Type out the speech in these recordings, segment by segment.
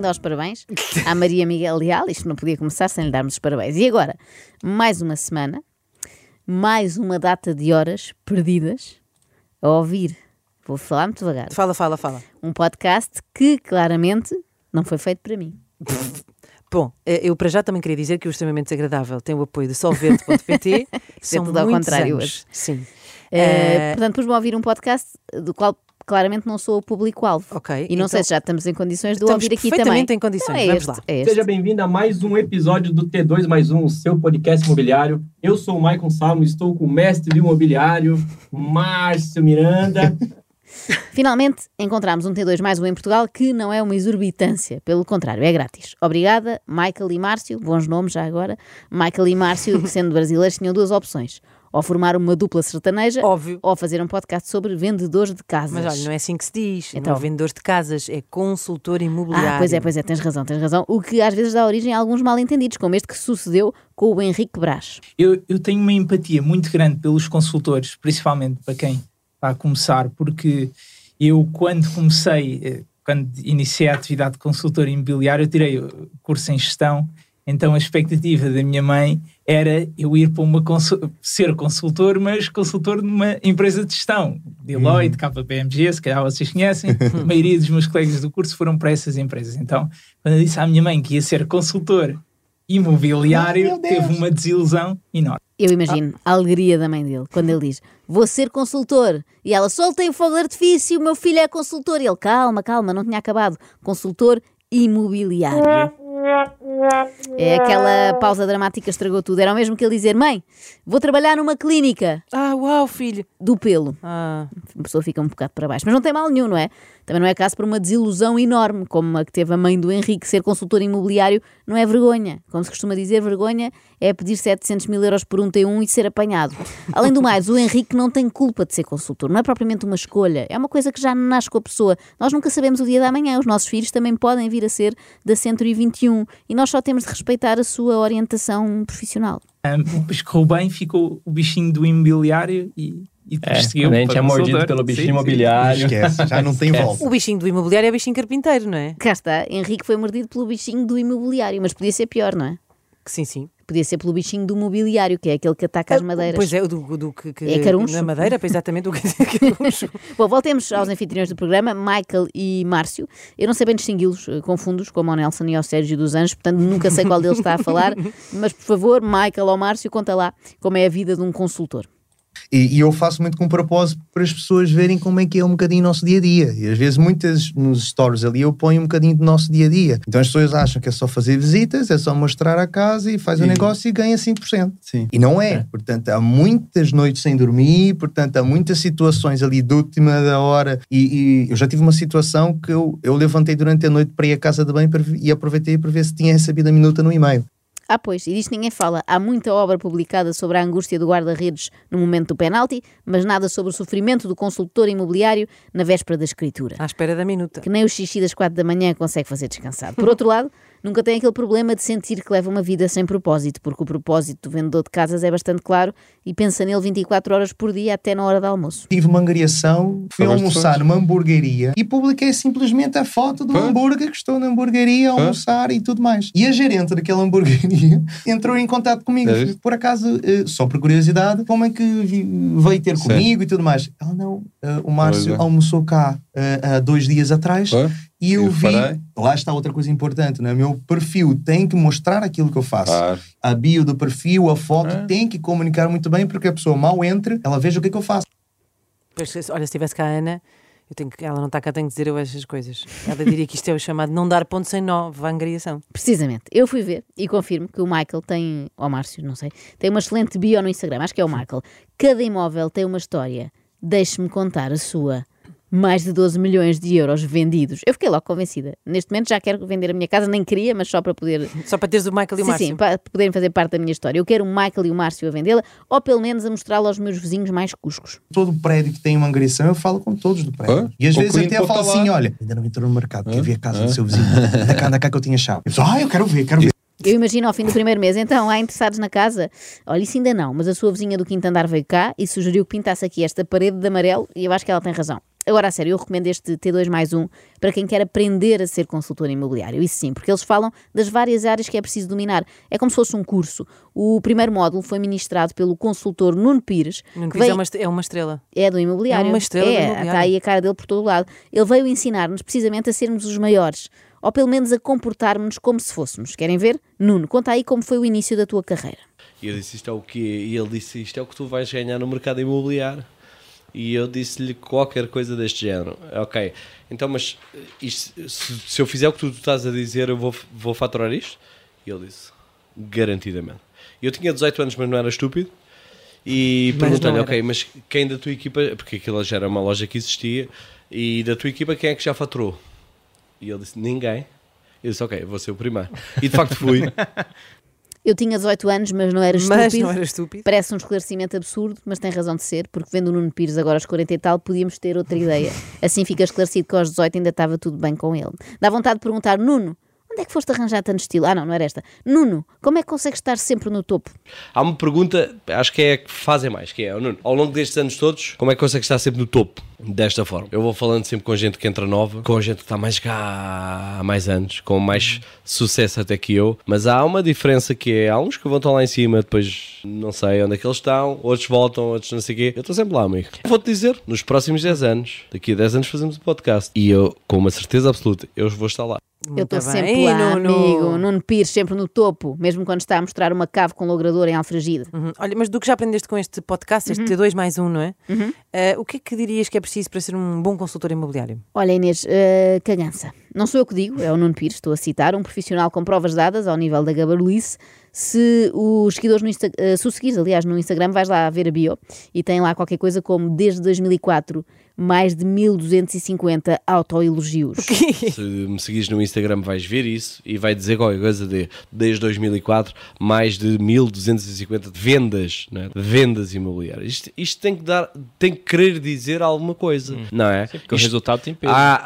que dar os parabéns à Maria Miguel Leal. Isto não podia começar sem lhe darmos os parabéns. E agora, mais uma semana, mais uma data de horas perdidas a ouvir. Vou falar muito devagar. Fala, fala, fala. Um podcast que claramente não foi feito para mim. Bom, eh, eu para já também queria dizer que o extremamente desagradável tem o apoio de solverde.pt. É tudo ao contrário anos. hoje. Sim. Eh, portanto, pus-me a ouvir um podcast do qual claramente não sou o público-alvo. Ok, E não então- sei se já estamos em condições de ouvir aqui perfeitamente também. em condições. Não, é Vamos este, lá. é. Seja bem-vindo a mais um episódio do T2 mais um, o seu podcast imobiliário. Eu sou o Maicon Salmo, estou com o mestre do imobiliário, Márcio Miranda. Finalmente encontramos um T2 mais um em Portugal que não é uma exorbitância, pelo contrário, é grátis. Obrigada, Michael e Márcio, bons nomes já agora. Michael e Márcio, sendo brasileiros, tinham duas opções. Ou formar uma dupla sertaneja, Óbvio. ou fazer um podcast sobre vendedores de casas. Mas olha, não é assim que se diz. Então. Não é vendedor de casas, é consultor imobiliário. Ah, pois é, pois é, tens razão, tens razão. O que às vezes dá origem a alguns mal-entendidos, como este que sucedeu com o Henrique Brás. eu, eu tenho uma empatia muito grande pelos consultores, principalmente para quem está a começar, porque eu, quando comecei, eh, quando iniciei a atividade de consultor imobiliário, eu tirei o curso em gestão, então a expectativa da minha mãe era eu ir para uma consul- ser consultor, mas consultor numa empresa de gestão, Deloitte, KPMG, se calhar vocês conhecem, a maioria dos meus colegas do curso foram para essas empresas. Então, quando eu disse à minha mãe que ia ser consultor imobiliário, teve uma desilusão enorme. Eu imagino a alegria da mãe dele quando ele diz: Vou ser consultor. E ela soltei o fogo de artifício, o meu filho é consultor. E ele: Calma, calma, não tinha acabado. Consultor imobiliário. É aquela pausa dramática estragou tudo. Era o mesmo que ele dizer: Mãe, vou trabalhar numa clínica Ah, uau, filho. do pelo. Ah, A pessoa fica um bocado para baixo. Mas não tem mal nenhum, não é? Também não é caso para uma desilusão enorme, como a que teve a mãe do Henrique. Ser consultor imobiliário não é vergonha. Como se costuma dizer, vergonha é pedir 700 mil euros por um T1 e ser apanhado. Além do mais, o Henrique não tem culpa de ser consultor. Não é propriamente uma escolha. É uma coisa que já nasce com a pessoa. Nós nunca sabemos o dia da manhã. Os nossos filhos também podem vir a ser da Century 21. E nós só temos de respeitar a sua orientação profissional. Um, correu bem, ficou o bichinho do imobiliário e, e depois É, a gente é mordido pelo bichinho Sim, sim. imobiliário. Esquece, já não tem volta. o bichinho do imobiliário é bichinho carpinteiro, não é? Cá está, Henrique foi mordido pelo bichinho do imobiliário, mas podia ser pior, não é? Que sim, sim. Podia ser pelo bichinho do mobiliário, que é aquele que ataca as madeiras. Pois é, o do, do que, que- É caruncho. Na madeira, pois exatamente o que é caruncho. Bom, voltemos aos anfitriões do programa, Michael e Márcio. Eu não sei bem distingui-los, eh, confundo-os, como ao Nelson e ao Sérgio dos Anjos, portanto nunca sei qual deles está a falar, mas por favor, Michael ou Márcio, conta lá como é a vida de um consultor. E, e eu faço muito com propósito para as pessoas verem como é que é um bocadinho o nosso dia a dia. E às vezes, muitas nos stories ali, eu ponho um bocadinho do nosso dia a dia. Então as pessoas acham que é só fazer visitas, é só mostrar a casa e faz o negócio e ganha 5%. Sim. E não é. Portanto, há muitas noites sem dormir, portanto, há muitas situações ali de última da hora. E, e eu já tive uma situação que eu, eu levantei durante a noite para ir à casa de banho e aproveitei para ver se tinha recebido a minuta no e-mail. Ah, pois, e disto ninguém fala. Há muita obra publicada sobre a angústia do guarda-redes no momento do penalti, mas nada sobre o sofrimento do consultor imobiliário na véspera da escritura. À espera da minuta. que nem o xixi das quatro da manhã consegue fazer descansado. Por outro lado, nunca tem aquele problema de sentir que leva uma vida sem propósito, porque o propósito do vendedor de casas é bastante claro e pensa nele 24 horas por dia até na hora do almoço. Tive uma angariação, fui as almoçar numa hamburgueria e publiquei simplesmente a foto do Hã? hambúrguer que estou na hamburgueria a Hã? almoçar e tudo mais. E a gerente daquela hamburgueria entrou em contato comigo. É? Por acaso, eh, só por curiosidade, como é que veio ter Sim. comigo e tudo mais. Ela não, eh, o Márcio é. almoçou cá eh, há dois dias atrás Hã? E eu, Eu vi. reparei. Lá está outra coisa importante, né? meu perfil tem que mostrar aquilo que eu faço Claro. a bio do perfil, a foto, É. tem que comunicar muito bem porque a pessoa mal entre, ela veja o que é que eu faço. Pois, olha, se tivesse cá a Ana, eu tenho que, ela não está cá, tenho que dizer eu estas coisas. Ela diria que isto é o chamado não dar ponto sem nó, vangariação. Precisamente. Eu fui ver e confirmo que o Michael tem, ou Márcio, não sei, tem uma excelente bio no Instagram, acho que é o Michael. Cada imóvel tem uma história. Deixe-me contar a sua. Mais de 12 milhões de euros vendidos. Eu fiquei logo convencida. Neste momento já quero vender a minha casa, nem queria, mas só para poder Só para teres o Michael e o sim, Márcio. sim, para poderem fazer parte da minha história. Eu quero o Michael e o Márcio a vendê-la, ou pelo menos a mostrá-la aos meus vizinhos mais cuscos. todo prédio que tem uma angariação, eu falo com todos do prédio. Hã? E às O vezes até eu falo assim: lá. olha, ainda não entrou no mercado, quer Hã? ver a casa Hã? do seu vizinho? Anda cá, anda cá que eu tinha chave. Eu falo, ah, eu quero ver, quero ver. Eu imagino ao fim do primeiro mês, então, há interessados na casa? Olha, isso ainda não, mas a sua vizinha do quinto andar veio cá e sugeriu que pintasse aqui esta parede de amarelo e eu acho que ela tem razão. Agora, a sério, eu recomendo este T2 mais 1 para quem quer aprender a ser consultor imobiliário. Isso sim, porque eles falam das várias áreas que é preciso dominar. É como se fosse um curso. O primeiro módulo foi ministrado pelo consultor Nuno Pires, Nuno Pires veio- é uma, est- é uma estrela. é do imobiliário. É uma estrela do É, imobiliário. está aí a cara dele por todo lado. Ele veio ensinar-nos precisamente a sermos os maiores. Ou pelo menos a comportarmos-nos como se fôssemos. Querem ver? Nuno, conta aí como foi o início da tua carreira. E eu disse: Isto é o quê? E ele disse: Isto é o que tu vais ganhar no mercado imobiliário. E eu disse-lhe qualquer coisa deste género. Ok, então, mas isto- se, se eu fizer o que tu, estás a dizer, eu vou, vou faturar isto? E ele disse: Garantidamente. Eu tinha 18 anos, mas não era estúpido. E perguntei-lhe. Ok, mas quem da tua equipa, porque aquilo já era uma loja que existia, e da tua equipa, quem é que já faturou? E ele disse: Ninguém. Eu disse: Ok, vou ser o primeiro. E de facto fui. Eu tinha 18 anos, mas não era Mas estúpido. não era estúpido. Parece um esclarecimento absurdo, mas tem razão de ser, porque vendo o Nuno Pires agora aos 40 e tal, podíamos ter outra ideia. Assim fica esclarecido que aos 18 ainda estava tudo bem com ele. Dá vontade de perguntar, Nuno, onde é que foste arranjar tanto estilo? Ah, não, não era esta. Nuno, como é que consegues estar sempre no topo? Há uma pergunta, acho que é a que fazem mais, que é, "Oh, Nuno, ao longo destes anos todos, como é que consegues estar sempre no topo? Desta forma. Eu vou falando sempre com gente que entra nova, com gente que está mais cá há mais anos, com mais sucesso até que eu, mas há uma diferença que é, há uns que vão estar lá em cima, depois não sei onde é que eles estão, outros voltam, outros não sei o quê. Eu estou sempre lá, amigo. Vou-te dizer, nos próximos 10 anos, daqui a 10 anos fazemos o podcast, e eu, com uma certeza absoluta, eu vou estar lá. Eu estou Muito sempre lá, Nuno. amigo. Nuno Pires, sempre no topo, mesmo quando está a mostrar uma cave com logrador em Alfragide. Uhum. Olha, mas do que já aprendeste com este podcast, este T2 mais um, não é? Eh, o que é que dirias que é preciso para ser um bom consultor imobiliário? Olha, Inês, eh, cagança. Não sou eu que digo, é o Nuno Pires, estou a citar, um profissional com provas dadas ao nível da gabarulice. Se os seguidores no Insta, eh, se seguires, aliás, no Instagram, vais lá ver a bio e tem lá qualquer coisa como desde 2004 mais de 1250 autoelogios. Se me seguires no Instagram vais ver isso e vai dizer qualquer coisa de desde 2004 mais de 1250 vendas, não é? vendas imobiliárias. Isto, isto tem que dar, tem que querer dizer alguma coisa, não é? Porque o Isto- resultado tem peso. Há,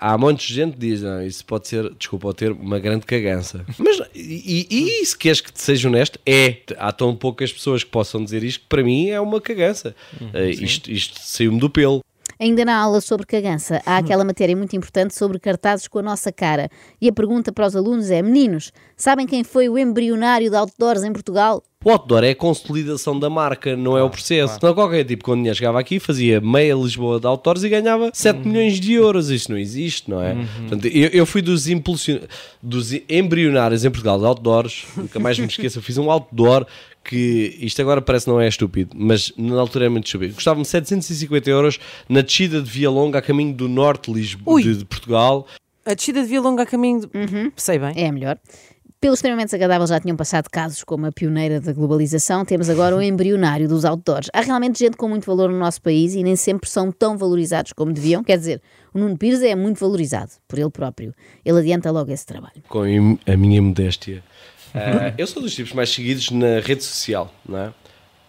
há, há montes de gente que diz, não, isso pode ser, desculpa o termo, uma grande cagança. Mas, e, e, e se queres que te seja honesto, é. Há tão poucas pessoas que possam dizer isto que para mim é uma cagança. Eh, isto isto saiu-me do pelo. Ainda na aula sobre cagança, há aquela matéria muito importante sobre cartazes com a nossa cara. E a pergunta para os alunos é: meninos, sabem quem foi o embrionário de outdoors em Portugal? O outdoor é a consolidação da marca, não é o processo. Então qualquer tipo, quando dinheiro chegava aqui, fazia meia Lisboa de outdoors e ganhava 7 milhões de euros. Isto não existe, não é? Portanto, eu, eu fui dos, impulsion... dos embrionários em Portugal de outdoors, nunca mais me esqueço, eu fiz um outdoor que isto agora parece não é estúpido, mas na altura é muito estúpido. Custava-me 750 euros na descida de Via Longa a caminho do norte de, Lisboa, de, de Portugal. A descida de Via Longa a caminho. De... Sei bem. É a melhor. Pelo extremamente desagradável já tinham passado casos como a pioneira da globalização, temos agora o embrionário dos outdoors. Há realmente gente com muito valor no nosso país e nem sempre são tão valorizados como deviam. Quer dizer, o Nuno Pires é muito valorizado por ele próprio. Ele adianta logo esse trabalho. com a minha modéstia. Ah, eu sou dos tipos mais seguidos na rede social, não é?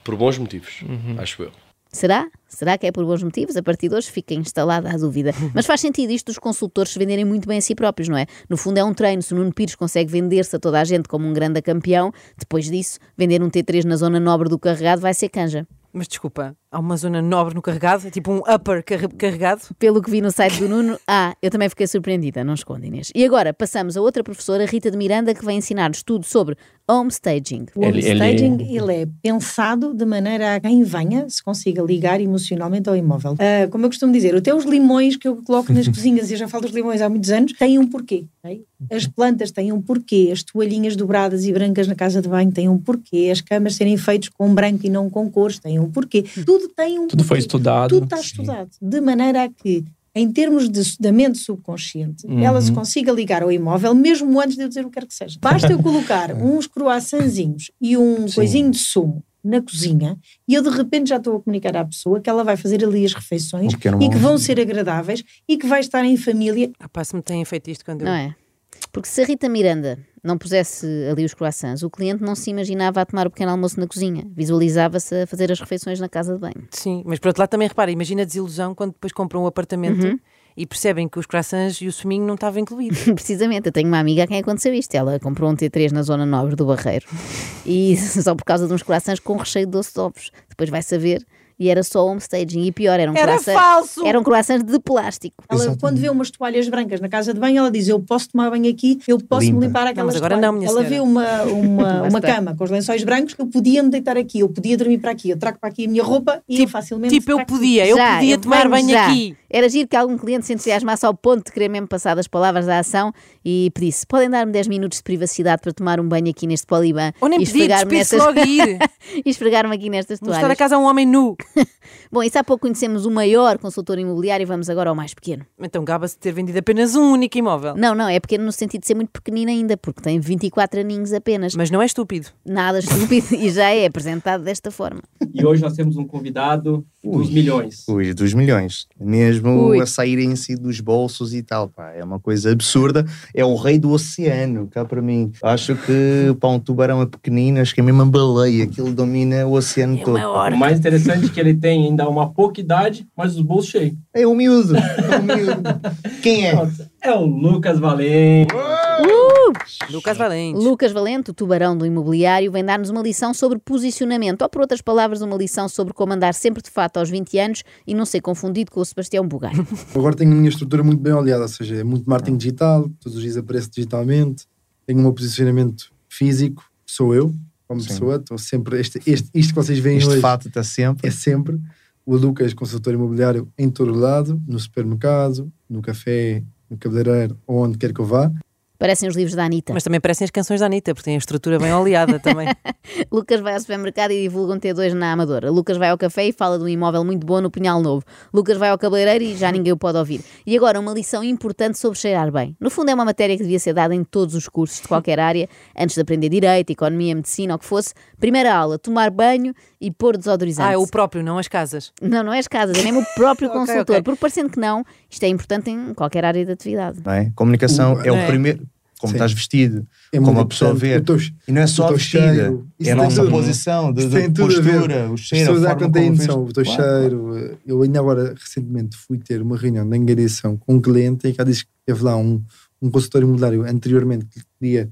Por bons motivos, acho eu. Será? Será que é por bons motivos? A partir de hoje fica instalada a dúvida. Mas faz sentido isto dos consultores se venderem muito bem a si próprios, não é? No fundo é um treino. Se o Nuno Pires consegue vender-se a toda a gente como um grande campeão, depois disso, vender um T3 na zona nobre do carregado vai ser canja. Mas desculpa, há uma zona nobre no carregado, é tipo um upper carre- carregado. Pelo que vi no site do Nuno, ah, eu também fiquei surpreendida, não esconde Inês. E agora passamos a outra professora, Rita de Miranda, que vai ensinar-nos tudo sobre homestaging. Ele- O ele- homestaging, ele, é pensado de maneira a quem venha se consiga ligar emocionalmente ao imóvel. Ah, como eu costumo dizer, até os limões que eu coloco nas cozinhas, e eu já falo dos limões há muitos anos, têm um porquê. ok? As plantas têm um porquê, as toalhinhas dobradas e brancas na casa de banho têm um porquê, as camas serem feitas com branco e não com cores têm um porquê. Tudo tem um Tudo foi estudado. Tudo está estudado. De maneira a que, em termos de, da mente subconsciente, ela se consiga ligar ao imóvel, mesmo antes de eu dizer o que quer que seja. Basta eu colocar uns croissantzinhos e um coisinho de sumo na cozinha e eu de repente já estou a comunicar à pessoa que ela vai fazer ali as refeições Um e que vão ser agradáveis e que vai estar em família. Ah, pá, se me têm feito isto quando eu. Não é? Porque se a Rita Miranda não pusesse ali os croissants, o cliente não se imaginava a tomar o pequeno almoço na cozinha. Visualizava-se a fazer as refeições na casa de banho. Sim, mas por outro lado também repara, imagina a desilusão quando depois compram um apartamento Uhum. e percebem que os croissants e o suminho não estavam incluídos. Precisamente, eu tenho uma amiga a quem aconteceu isto. Ela comprou um T3 na zona nobre do Barreiro e só por causa de uns croissants com recheio de doce de ovos. Depois vai saber E era só home staging. E pior, eram, Era croissant- falso! eram croissants de plástico. Ela, Exatamente. quando vê umas toalhas brancas na casa de banho, ela diz: Eu posso tomar banho aqui, eu posso me Limpa. limpar Não, aquelas mas agora toalhas." não, minha Ela senhora. vê uma, uma, uma cama com os lençóis brancos, eu podia me deitar aqui, eu podia dormir para aqui, eu trago para aqui a minha roupa e eu facilmente. Tipo, eu podia, eu Já, podia eu tomar banho já. aqui. Era giro que algum cliente se entusiasmasse ao ponto de querer mesmo passar das palavras à ação e pedisse: podem dar-me 10 minutos de privacidade para tomar um banho aqui neste poliban Ou nem e pedir, esfregar-me nestas... logo e ir. e esfregar-me aqui nestas a toalhas. casa a um homem nu. Bom, e se há pouco conhecemos o maior consultor imobiliário, vamos agora ao mais pequeno. Então gaba-se de ter vendido apenas um único imóvel. Não, não, é pequeno no sentido de ser muito pequenino ainda, porque tem 24 aninhos apenas. Mas não é estúpido. Nada estúpido e já é apresentado desta forma. E hoje nós temos um convidado dos Ui. milhões. Ui, dos milhões. Mesmo Ui. a saírem-se dos bolsos e tal, pá. É uma coisa absurda. É o rei do oceano, cá para mim. Acho que, pá, um tubarão é pequenino, acho que é mesmo uma baleia. Aquilo domina o oceano É todo. O mais interessante é que ele tem ainda uma pouca idade, mas os bolsos cheios. É um miúdo. É um miúdo. Quem é? É o Lucas Valente. Lucas Valente. Lucas Valente, o tubarão do imobiliário, vem dar-nos uma lição sobre posicionamento, ou por outras palavras, uma lição sobre como andar sempre de fato aos 20 anos e não ser confundido com o Sebastião Bugai. Agora tenho a minha estrutura muito bem oleada, ou seja, é muito marketing digital, todos os dias apareço digitalmente, tenho um posicionamento físico, sou eu, como Sim. pessoa, estou sempre, este, este, isto que vocês veem Este hoje fato está sempre. é sempre o Lucas, consultor imobiliário, em todo lado, no supermercado, no café, no cabeleireiro, ou onde quer que eu vá. Parecem os livros da Anitta. Mas também parecem as canções da Anitta, porque têm a estrutura bem oleada também. Lucas vai ao supermercado e divulga um T2 na Amadora. Lucas vai ao café e fala de um imóvel muito bom no Punhal Novo. Lucas vai ao cabeleireiro e já ninguém o pode ouvir. E agora, uma lição importante sobre cheirar bem. No fundo, é uma matéria que devia ser dada em todos os cursos de qualquer área, antes de aprender Direito, Economia, Medicina, o que fosse. Primeira aula, tomar banho e pôr desodorizante. ah, é o próprio, não as casas. Não, não é as casas, é mesmo o próprio Ok, consultor. ok. Porque parecendo que não, isto é importante em qualquer área de atividade. Não é? Comunicação O- é o é. primeiro. Como Sim. estás vestido, É como a pessoa vê. E não é só vestida, é a nossa tudo. posição, de, de postura, o As cheiro, a pessoas já forma não têm como noção, o teu Claro, cheiro. Eu ainda agora, recentemente, fui ter uma reunião de angariação com um cliente em que ela disse que teve lá um, um consultor imobiliário anteriormente que queria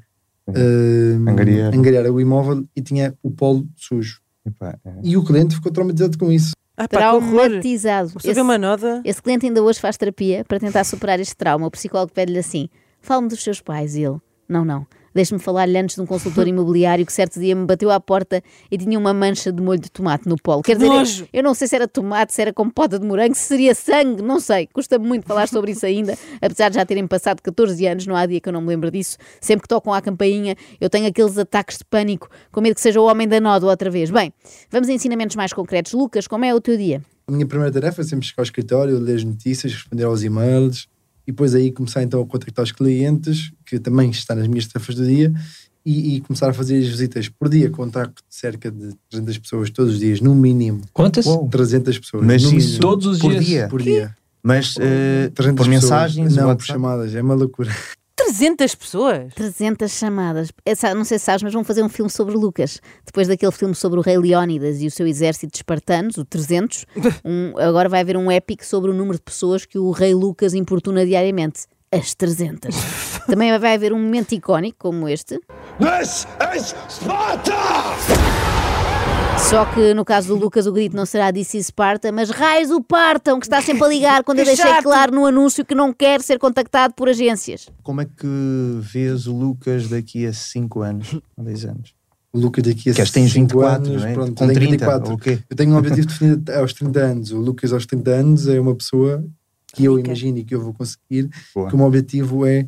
eh, Angariar. angariar o imóvel e tinha o polo sujo. Epá, é. E o cliente ficou traumatizado com isso. Ah, pá. Traumatizado. Vê uma. Esse cliente ainda hoje faz terapia para tentar superar este trauma. O psicólogo pede-lhe assim: fale-me dos seus pais. E ele: não, não. Deixe-me falar-lhe antes de um consultor imobiliário que certo dia me bateu à porta e tinha uma mancha de molho de tomate no polo. Quer dizer, eu, nojo! eu não sei se era tomate, se era compota de morango, se seria sangue, não sei. Custa-me muito falar sobre isso ainda, apesar de já terem passado 14 anos, não há dia que eu não me lembro disso. Sempre que tocam à campainha, eu tenho aqueles ataques de pânico, com medo que seja o homem da nódoa outra vez. Bem, vamos a ensinamentos mais concretos. Lucas, como é o teu dia? A minha primeira tarefa é sempre chegar ao escritório, ler as notícias, responder aos e-mails e depois aí começar então a contactar os clientes, que também está nas minhas tarefas do dia, e, e começar a fazer as visitas por dia. Contacto cerca de 300 pessoas todos os dias, no mínimo. Quantas? Uou. 300 pessoas. Mas no isso mínimo. Todos os por dias? dia. por dia. Mas 300 por pessoas. mensagens, Não, por chamadas. É uma loucura. 300 pessoas. 300 chamadas. Essa, não sei se sabes, mas vão fazer um filme sobre Lucas. Depois daquele filme sobre o rei Leónidas e o seu exército de espartanos, o 300, um- agora vai haver um épico sobre o número de pessoas que o rei Lucas importuna diariamente. As 300. Também vai haver um momento icónico como este. This is Sparta! Só que no caso do Lucas o grito não será This is Sparta, mas raios o partam, que está sempre a ligar quando eu deixei claro no anúncio que não quer ser contactado por agências. Como é que vês o Lucas daqui a 5 anos, ou 10 anos? O Lucas daqui a Que tens 5 24, anos, não é? pronto, Com eu tenho 30, 24. ou o quê? Eu tenho um objetivo definido aos 30 anos. O Lucas aos 30 anos é uma pessoa que eu imagino e que eu vou conseguir, Boa. que o meu objetivo é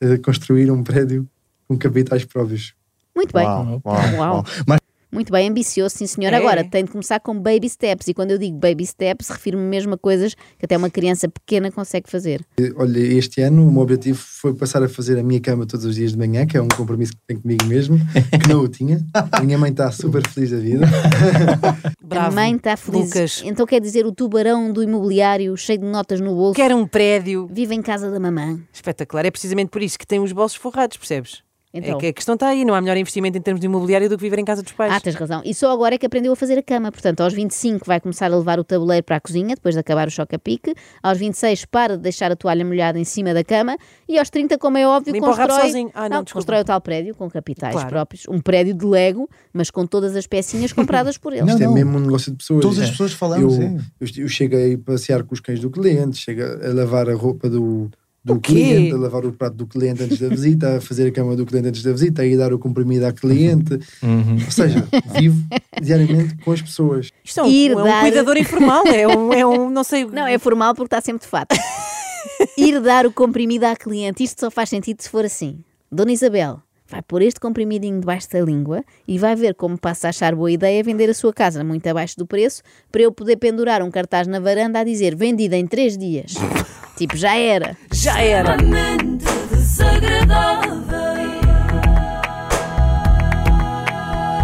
eh, construir um prédio com capitais próprios. Muito bem. Uau, uau, Uau. uau. Mas Muito bem, ambicioso, sim senhor. É. Agora, tem de começar com baby steps. E quando eu digo baby steps, refiro-me mesmo a coisas que até uma criança pequena consegue fazer. Olha, este ano o meu objetivo foi passar a fazer a minha cama todos os dias de manhã, que é um compromisso que tenho comigo mesmo, que não o tinha. A minha mãe está super feliz da vida. Bravo. a mãe está feliz. Lucas. Então quer dizer, o tubarão do imobiliário, cheio de notas no bolso, Quer um prédio. vive em casa da mamãe. Espetacular. É precisamente por isso que tem os bolsos forrados, percebes? Então, É que a questão está aí, não há melhor investimento em termos de imobiliário do que viver em casa dos pais. Ah, tens razão. E só agora é que aprendeu a fazer a cama. Portanto, aos 25 vai começar a levar o tabuleiro para a cozinha, depois de acabar o choque a pique. Aos 26 para de deixar a toalha molhada em cima da cama. E aos 30, como é óbvio, Limpa constrói... Ah, não, desculpa. constrói o tal prédio com capitais Claro. próprios. Um prédio de Lego, mas com todas as pecinhas compradas por ele. Não, Isto é não. mesmo um negócio de pessoas. Todas as É. pessoas falamos, Eu, é. eu, eu chego a passear com os cães do cliente, chego a lavar a roupa do, do cliente, a lavar o prato do cliente antes da visita, a fazer a cama do cliente antes da visita, a ir dar o comprimido à cliente. Ou seja, vivo diariamente com as pessoas. Isto é um, Ir é um dar- cuidador informal, é um, é um não sei. Não, é formal porque está sempre de fato. Ir dar o comprimido à cliente, isto só faz sentido se for assim. Dona Isabel vai pôr este comprimidinho debaixo da língua e vai ver como passa a achar boa ideia vender a sua casa muito abaixo do preço para eu poder pendurar um cartaz na varanda a dizer vendida em três dias. tipo, já era. Já era. extremamente desagradável.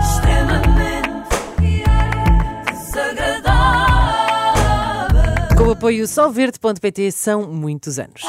Extremamente desagradável. Com o apoio solverde.pt são muitos anos.